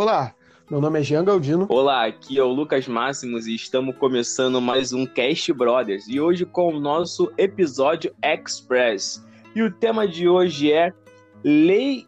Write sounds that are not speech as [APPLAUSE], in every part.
Olá, meu nome é Jean Galdino. Olá, aqui é o Lucas Máximos e estamos começando mais um Cast Brothers. E hoje com o nosso episódio Express. E o tema de hoje é Lei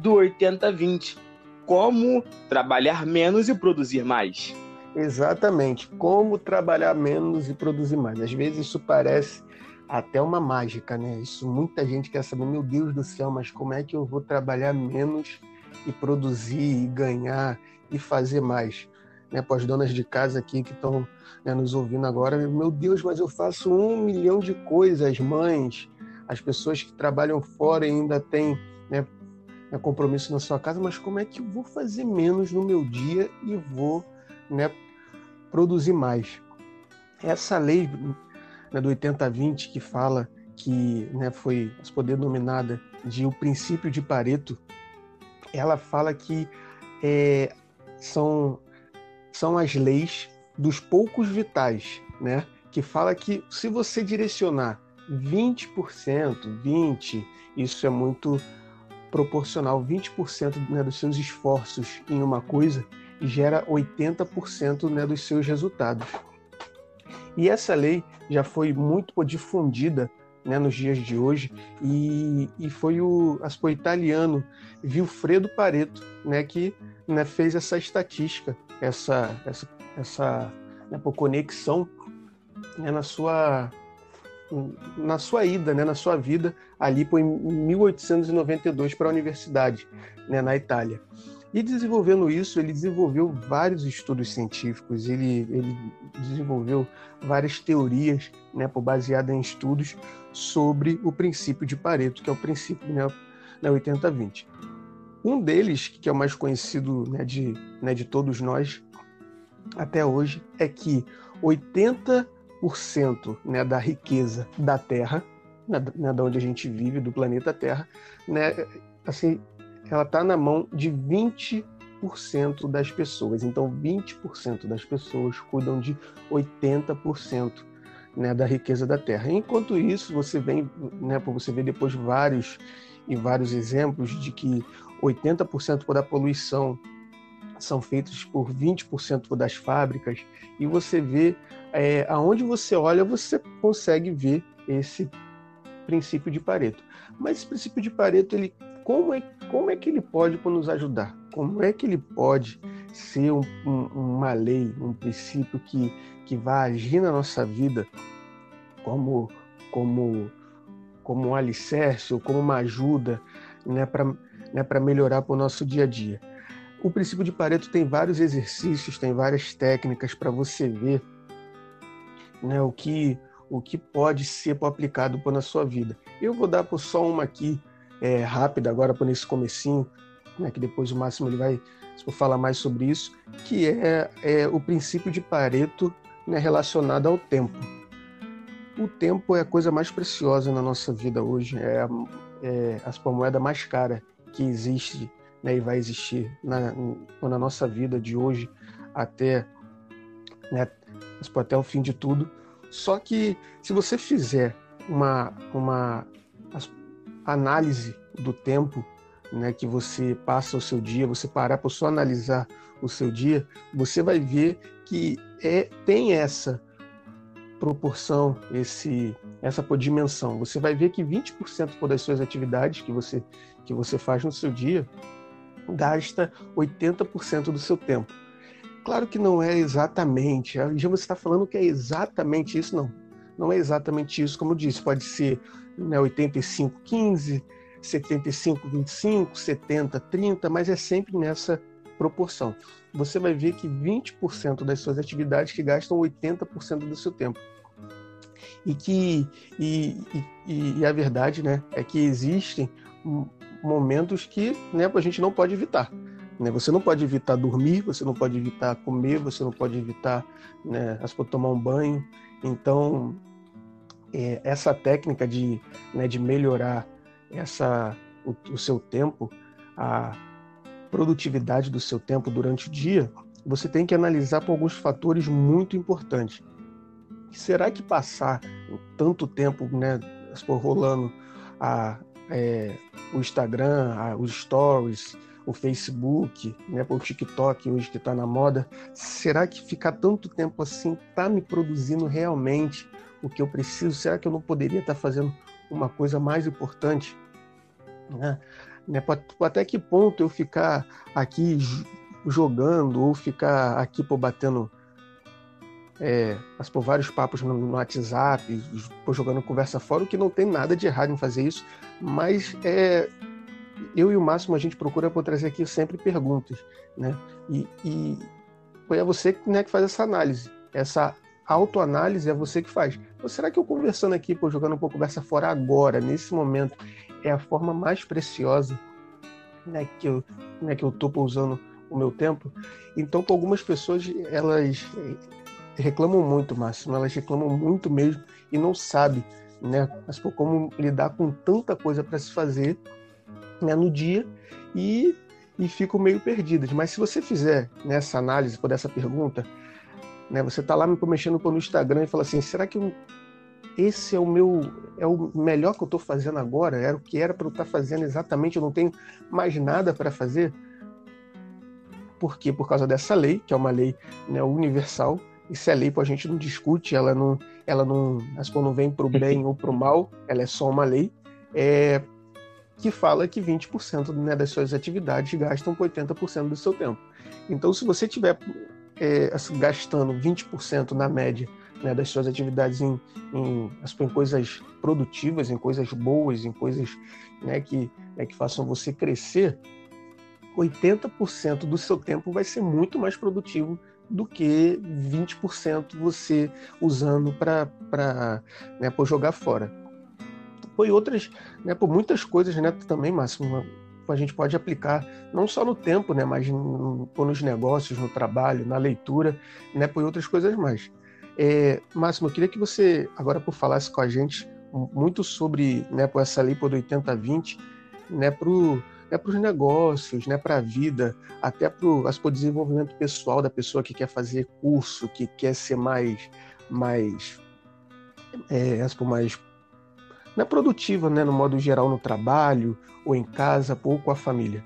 do 80-20. Como trabalhar menos e produzir mais. Exatamente, como trabalhar menos e produzir mais. Às vezes isso parece até uma mágica, né? Isso muita gente quer saber, meu Deus do céu, mas como é que eu vou trabalhar menos e produzir e ganhar e fazer mais? Né, para as donas de casa aqui que estão né, nos ouvindo agora, meu Deus, mas eu faço um milhão de coisas, mães, as pessoas que trabalham fora e ainda têm né, né, compromisso na sua casa, mas como é que eu vou fazer menos no meu dia e vou né, produzir mais? Essa lei né, do 80-20 que fala que né, foi poder denominada de o princípio de Pareto, ela fala que é, são, são as leis dos poucos vitais, né? Que fala que se você direcionar 20%, 20%, isso é muito proporcional, 20% né, dos seus esforços em uma coisa gera 80% né, dos seus resultados. E essa lei já foi muito difundida né, nos dias de hoje e, e foi o, o italiano Vilfredo Pareto né, que né, fez essa estatística, essa, essa, essa né, conexão né, na sua na sua ida, né, na sua vida ali em 1892 para a universidade, né, na Itália. E desenvolvendo isso, ele desenvolveu vários estudos científicos, ele, ele desenvolveu várias teorias né, baseadas em estudos sobre o princípio de Pareto, que é o princípio né, né, 80-20. Um deles, que é o mais conhecido né, de, né, de todos nós até hoje, é que 80% né, da riqueza da Terra, né, né, da onde a gente vive, do planeta Terra, né, assim, ela está na mão de 20% das pessoas. Então, 20% das pessoas cuidam de 80% né, da riqueza da Terra. Enquanto isso, você vem, né, você vê depois vários e vários exemplos de que 80% da poluição são feitos por 20% das fábricas e você vê é, aonde você olha você consegue ver esse princípio de Pareto. Mas esse princípio de Pareto ele como é, como é que ele pode nos ajudar? Como é que ele pode ser um, um, uma lei, um princípio que, que vai agir na nossa vida como, como, como um alicerce ou como uma ajuda né, para né, melhorar para o nosso dia a dia? O princípio de Pareto tem vários exercícios, tem várias técnicas para você ver né, o, que, o que pode ser aplicado na sua vida. Eu vou dar por só uma aqui é, rápida agora por nesse comecinho, né, que depois o Máximo ele vai falar mais sobre isso, que é, é o princípio de Pareto né, relacionado ao tempo. O tempo é a coisa mais preciosa na nossa vida hoje, é a, é a moeda mais cara que existe né, e vai existir na, na nossa vida de hoje até, né, até o fim de tudo. Só que se você fizer uma, uma análise do tempo né, que você passa o seu dia, você parar para só analisar o seu dia, você vai ver que é, tem essa proporção, esse, essa dimensão. Você vai ver que 20% das suas atividades que você, que você faz no seu dia gasta 80% do seu tempo. Claro que não é exatamente, já você está falando que é exatamente isso, não. Não é exatamente isso, como eu disse, pode ser né, 85, 15, 75, 25, 70, 30, mas é sempre nessa proporção. Você vai ver que 20% das suas atividades que gastam 80% do seu tempo. E que e, e, e, a verdade né, é que existem momentos que né, a gente não pode evitar. Né? Você não pode evitar dormir, você não pode evitar comer, você não pode evitar né, tomar um banho. Então, essa técnica de, né, de melhorar essa, o, o seu tempo, a produtividade do seu tempo durante o dia, você tem que analisar por alguns fatores muito importantes. Será que passar tanto tempo né, rolando a, é, o Instagram, a, os stories, o Facebook, né, o TikTok hoje que está na moda, será que ficar tanto tempo assim está me produzindo realmente o que eu preciso? Será que eu não poderia estar tá fazendo uma coisa mais importante? Né? Né, até que ponto eu ficar aqui jogando ou ficar aqui por batendo é, por vários papos no, no WhatsApp, por jogando conversa fora, o que não tem nada de errado em fazer isso, mas é, eu e o Máximo a gente procura por trazer aqui sempre perguntas, né? E, e é você né, que faz essa análise, essa autoanálise é você que faz. Será que eu conversando aqui, por jogando um pouco conversa fora agora, nesse momento, é a forma mais preciosa né, que eu né, que eu tô usando o meu tempo? Então, com algumas pessoas elas reclamam muito, Máximo, elas reclamam muito mesmo e não sabem, né, mas por como lidar com tanta coisa para se fazer né, no dia e, e ficam meio perdidas. Mas se você fizer nessa análise por essa pergunta, né, você está lá me mexendo no Instagram e fala assim, será que esse é o meu é o melhor que eu estou fazendo agora? Era o que era para eu estar tá fazendo exatamente? Eu não tenho mais nada para fazer? Por quê? Por causa dessa lei, que é uma lei né, universal. Isso é lei, a gente não discute, ela não, ela não, não vem para o bem [LAUGHS] ou para o mal, ela é só uma lei. É, que fala que 20% né, das suas atividades gastam 80% do seu tempo. Então, se você estiver é, assim, gastando 20% na média né, das suas atividades em, em, em, coisas produtivas, em coisas boas, em coisas né, que, né, que façam você crescer, 80% do seu tempo vai ser muito mais produtivo do que 20% você usando para né, jogar fora foi outras, né, por muitas coisas, né, também, Máximo, a gente pode aplicar não só no tempo, né, mas no, nos negócios, no trabalho, na leitura, né, por outras coisas mais. É, Máximo, eu queria que você agora por falasse com a gente muito sobre, né, por essa lei por 80-20, né, para né, os negócios, né, para a vida, até para o desenvolvimento pessoal da pessoa que quer fazer curso, que quer ser mais, mais, é, mais não é produtiva, né, no modo geral, no trabalho ou em casa, ou com a família.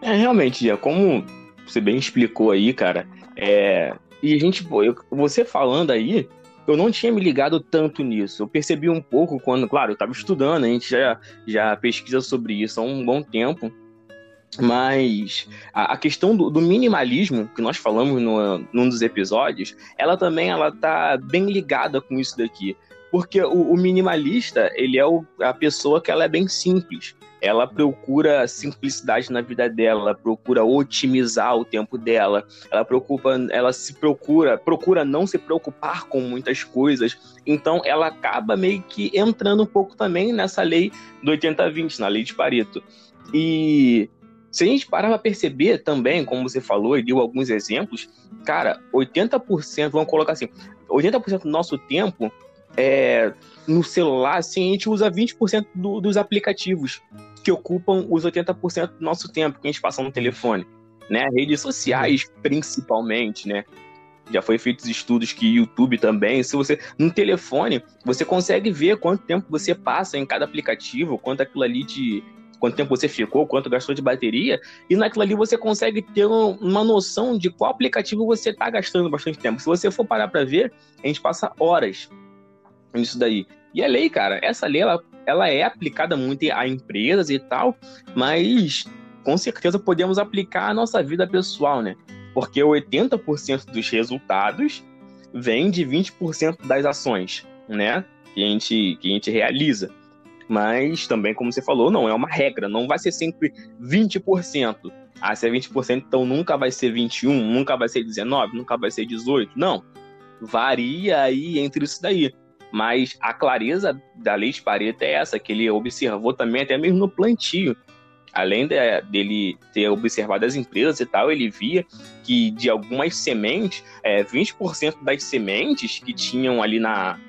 É, realmente, Gia, como você bem explicou aí, cara, é... e a gente, eu, você falando aí, eu não tinha me ligado tanto nisso. Eu percebi um pouco quando, claro, eu estava estudando, a gente já, já pesquisa sobre isso há um bom tempo. Mas a, a questão do, do, minimalismo, que nós falamos no, num dos episódios, ela também ela tá bem ligada com isso daqui. Porque o, o minimalista, ele é o, a pessoa que ela é bem simples. Ela procura simplicidade na vida dela, ela procura otimizar o tempo dela, ela preocupa, ela se procura, procura não se preocupar com muitas coisas. Então ela acaba meio que entrando um pouco também nessa lei do 80-20, na lei de Pareto. E se a gente parar para perceber também, como você falou e deu alguns exemplos, cara, 80%, vamos colocar assim, 80% do nosso tempo é, no celular, assim, a gente usa 20% do, dos aplicativos que ocupam os 80% do nosso tempo que a gente passa no telefone. Né? Redes sociais, principalmente, né? Já foi feitos estudos que YouTube também. Se você no telefone, você consegue ver quanto tempo você passa em cada aplicativo, quanto aquilo ali de quanto tempo você ficou, quanto gastou de bateria, e naquilo ali você consegue ter uma noção de qual aplicativo você está gastando bastante tempo. Se você for parar para ver, a gente passa horas isso daí. E a lei, cara, essa lei ela, ela é aplicada muito a empresas e tal, mas com certeza podemos aplicar a nossa vida pessoal, né? Porque 80% dos resultados vem de 20% das ações, né? Que a gente, que a gente realiza. Mas também, como você falou, não é uma regra, não vai ser sempre 20%. Ah, se é 20%, então nunca vai ser 21, nunca vai ser 19, nunca vai ser 18. Não. Varia aí entre isso daí. Mas a clareza da lei de Pareto é essa, que ele observou também até mesmo no plantio. Além de, dele ter observado as empresas e tal, ele via que de algumas sementes, é, 20% das sementes que tinham ali na,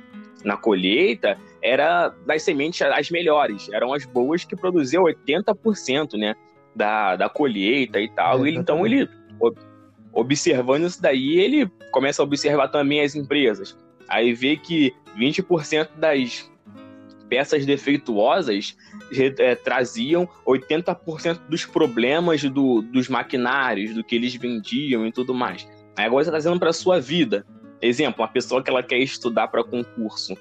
na colheita era das sementes as melhores, eram as boas que produziam 80% né, da, da colheita e tal. É, ele, então ele observando isso daí, ele começa a observar também as empresas. Aí vê que 20% das peças defeituosas é, traziam 80% dos problemas do, dos maquinários, do que eles vendiam e tudo mais. Aí agora você está trazendo para sua vida. Exemplo, uma pessoa que ela quer estudar para concurso,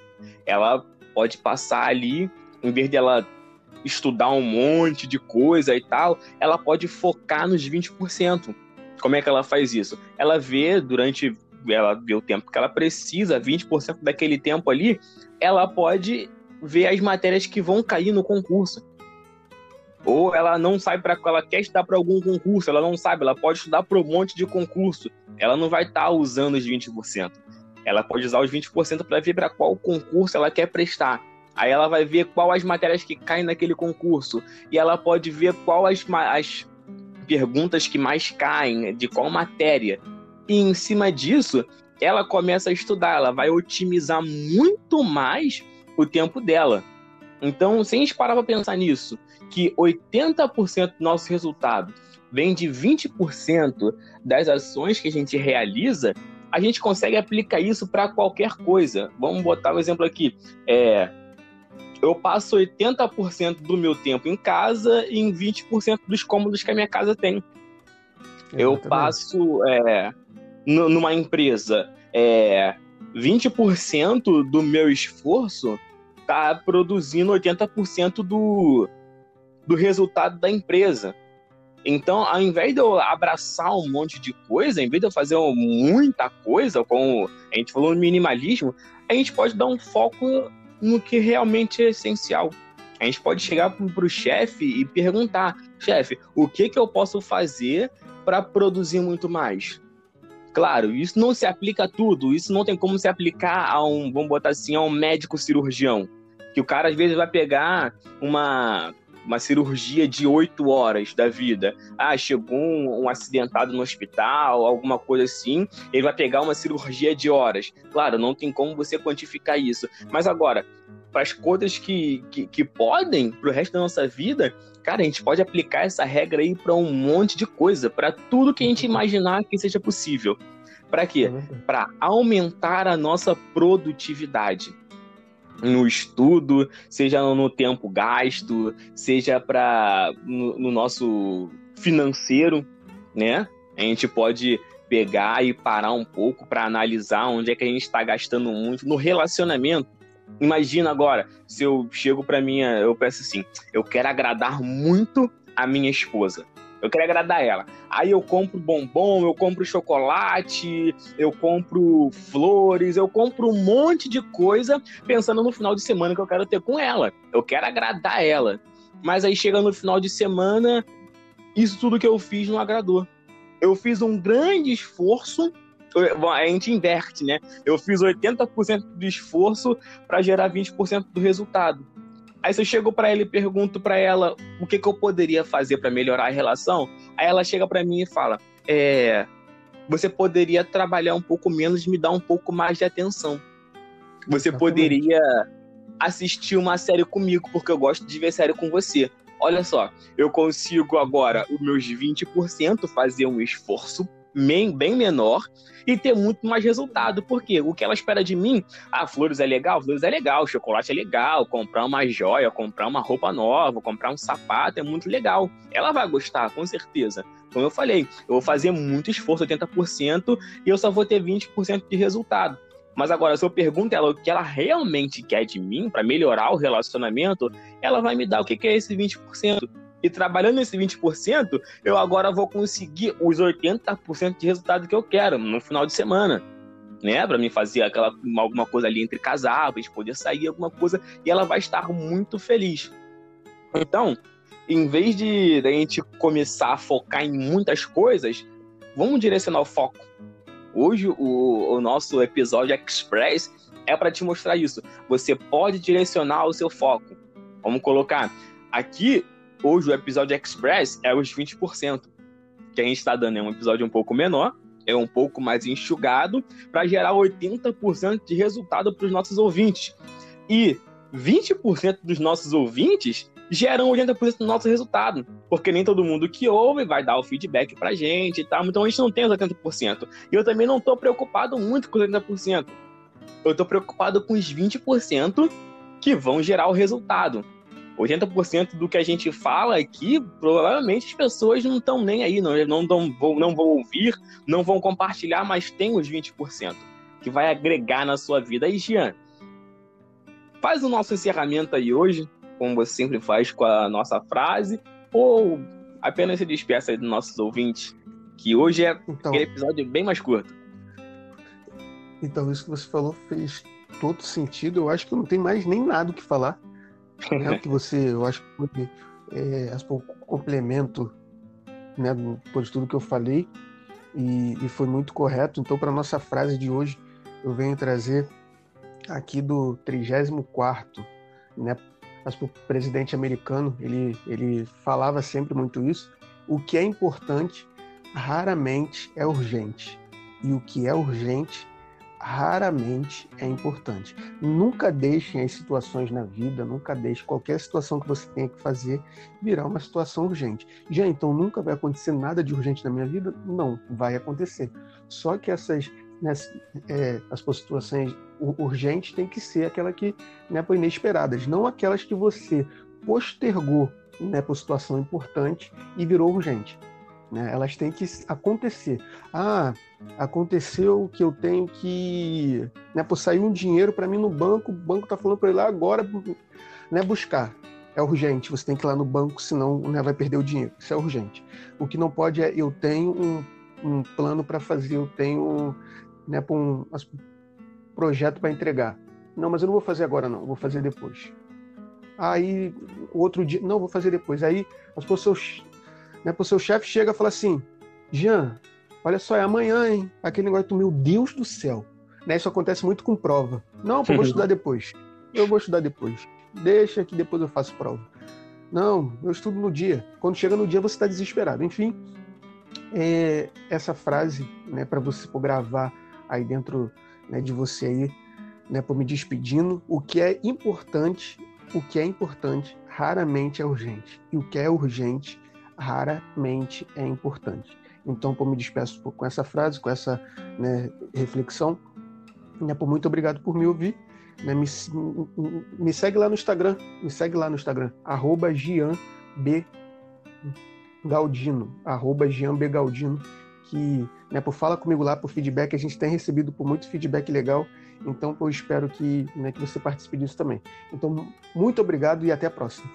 ela pode passar ali, em vez de ela estudar um monte de coisa e tal, ela pode focar nos 20%. Como é que ela faz isso? Ela vê durante ela vê o tempo que ela precisa, 20% daquele tempo ali, ela pode ver as matérias que vão cair no concurso. Ou ela não sabe para ela quer estudar para algum concurso, ela não sabe, ela pode estudar para um monte de concurso. Ela não vai estar tá usando os 20%. Ela pode usar os 20% para ver para qual concurso ela quer prestar. Aí ela vai ver qual as matérias que caem naquele concurso. E ela pode ver qual as, as perguntas que mais caem, de qual matéria. E em cima disso, ela começa a estudar, ela vai otimizar muito mais o tempo dela. Então, se a gente parar para pensar nisso, que 80% do nosso resultado vem de 20% das ações que a gente realiza, a gente consegue aplicar isso para qualquer coisa. Vamos botar um exemplo aqui. É, eu passo 80% do meu tempo em casa e em 20% dos cômodos que a minha casa tem. Eu passo é, numa empresa é, 20% do meu esforço tá produzindo 80% do, do resultado da empresa. Então, ao invés de eu abraçar um monte de coisa, ao invés de eu fazer muita coisa, como a gente falou no minimalismo, a gente pode dar um foco no que realmente é essencial. A gente pode chegar para o chefe e perguntar: chefe, o que, que eu posso fazer para produzir muito mais? Claro, isso não se aplica a tudo, isso não tem como se aplicar a um, vamos botar assim, a um médico cirurgião. Que o cara às vezes vai pegar uma, uma cirurgia de oito horas da vida. Ah, chegou um, um, acidentado no hospital, alguma coisa assim, ele vai pegar uma cirurgia de horas. Claro, não tem como você quantificar isso. Mas agora, para as coisas que, que, que podem para o resto da nossa vida, cara, a gente pode aplicar essa regra aí para um monte de coisa, para tudo que a gente imaginar que seja possível. Para quê? Para aumentar a nossa produtividade no estudo, seja no tempo gasto, seja para no, no, nosso financeiro, né? A gente pode pegar e parar um pouco para analisar onde é que a gente está gastando muito no relacionamento. Imagina agora, se eu chego para minha, eu peço assim, eu quero agradar muito a minha esposa. Eu quero agradar ela. Aí eu compro bombom, eu compro chocolate, eu compro flores, eu compro um monte de coisa pensando no final de semana que eu quero ter com ela. Eu quero agradar ela. Mas aí chega no final de semana, isso tudo que eu fiz não agradou. Eu fiz um grande esforço a gente inverte, né? Eu fiz 80% do esforço para gerar 20% do resultado. Aí se eu chego para ela e pergunto para ela o que, que eu poderia fazer para melhorar a relação, aí ela chega para mim e fala: é, você poderia trabalhar um pouco menos e me dar um pouco mais de atenção. Você poderia assistir uma série comigo, porque eu gosto de ver série com você. Olha só, eu consigo agora os meus 20% fazer um esforço bem, menor e ter muito mais resultado. Porque o que ela espera de mim, ah, flores é legal, flores é legal, chocolate é legal, comprar uma joia, comprar uma roupa nova, comprar um sapato é muito legal. Ela vai gostar, com certeza. Como eu falei, eu vou fazer muito esforço, 80%, e eu só vou ter 20% de resultado. Mas agora, se eu pergunto ela o que ela realmente quer de mim para melhorar o relacionamento, ela vai me dar o que é esse 20% e trabalhando nesse 20%, eu agora vou conseguir os 80% de resultado que eu quero no final de semana. Né, para mim fazer aquela alguma coisa ali entre gente poder sair alguma coisa e ela vai estar muito feliz. Então, em vez de a gente começar a focar em muitas coisas, vamos direcionar o foco. Hoje o, o nosso episódio Express é para te mostrar isso. Você pode direcionar o seu foco. Vamos colocar aqui Hoje o episódio Express é os 20% que a gente está dando. É um episódio um pouco menor, é um pouco mais enxugado, para gerar 80% de resultado para os nossos ouvintes. E 20% dos nossos ouvintes geram 80% do nosso resultado. Porque nem todo mundo que ouve vai dar o feedback pra gente e tal. Então a gente não tem os 80%. E eu também não estou preocupado muito com os 80%. Eu estou preocupado com os 20% que vão gerar o resultado. 80% do que a gente fala aqui, provavelmente as pessoas não estão nem aí, não, não, não, vão, não vão ouvir, não vão compartilhar, mas tem os 20% que vai agregar na sua vida. Aí, Jean, faz o nosso encerramento aí hoje, como você sempre faz com a nossa frase, ou apenas se despeça aí dos nossos ouvintes, que hoje é então, aquele episódio bem mais curto. Então, isso que você falou fez todo sentido. Eu acho que não tem mais nem nada o que falar. É o que você, eu acho que é, um complemento né, por tudo que eu falei e, e foi muito correto. Então, para nossa frase de hoje, eu venho trazer aqui do 34 né, o presidente americano, ele, ele falava sempre muito isso. O que é importante raramente é urgente. E o que é urgente raramente é importante. Nunca deixem as situações na vida, nunca deixe qualquer situação que você tenha que fazer virar uma situação urgente. Já então nunca vai acontecer nada de urgente na minha vida? Não, vai acontecer. Só que essas né, é, as situações urgentes têm que ser aquela que né, inesperadas, não aquelas que você postergou né, por situação importante e virou urgente. Né? Elas têm que acontecer. Ah, aconteceu que eu tenho que. Né, sair um dinheiro para mim no banco, o banco está falando para ir lá agora né, buscar. É urgente, você tem que ir lá no banco, senão né, vai perder o dinheiro. Isso é urgente. O que não pode é eu tenho um, um plano para fazer, eu tenho né, um projeto para entregar. Não, mas eu não vou fazer agora, não, vou fazer depois. Aí, outro dia, não, vou fazer depois. Aí, as pessoas né, pro seu chefe chega e fala assim, Jean, olha só, é amanhã, hein? Aquele negócio do meu Deus do céu. Né, isso acontece muito com prova. Não, eu vou [LAUGHS] estudar depois. Eu vou estudar depois. Deixa que depois eu faço prova. Não, eu estudo no dia. Quando chega no dia, você está desesperado. Enfim, é, essa frase, né, para você for gravar aí dentro né, de você aí, né, por me despedindo, o que é importante, o que é importante raramente é urgente. E o que é urgente raramente é importante. Então, pô, me despeço com essa frase, com essa né, reflexão. Né, muito obrigado por me ouvir. Né, me, me, segue lá no Instagram, me segue lá no Instagram, arroba Gian B. Galdino, arroba B. Galdino, que né, por fala comigo lá por feedback, a gente tem recebido por muito feedback legal, então eu espero que, né, que você participe disso também. Então, muito obrigado e até a próxima.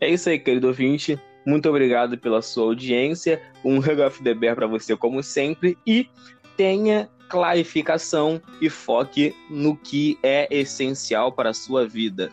É isso aí, querido ouvinte. Muito obrigado pela sua audiência. Um Hug of the Bear para você, como sempre. E tenha clarificação e foque no que é essencial para a sua vida.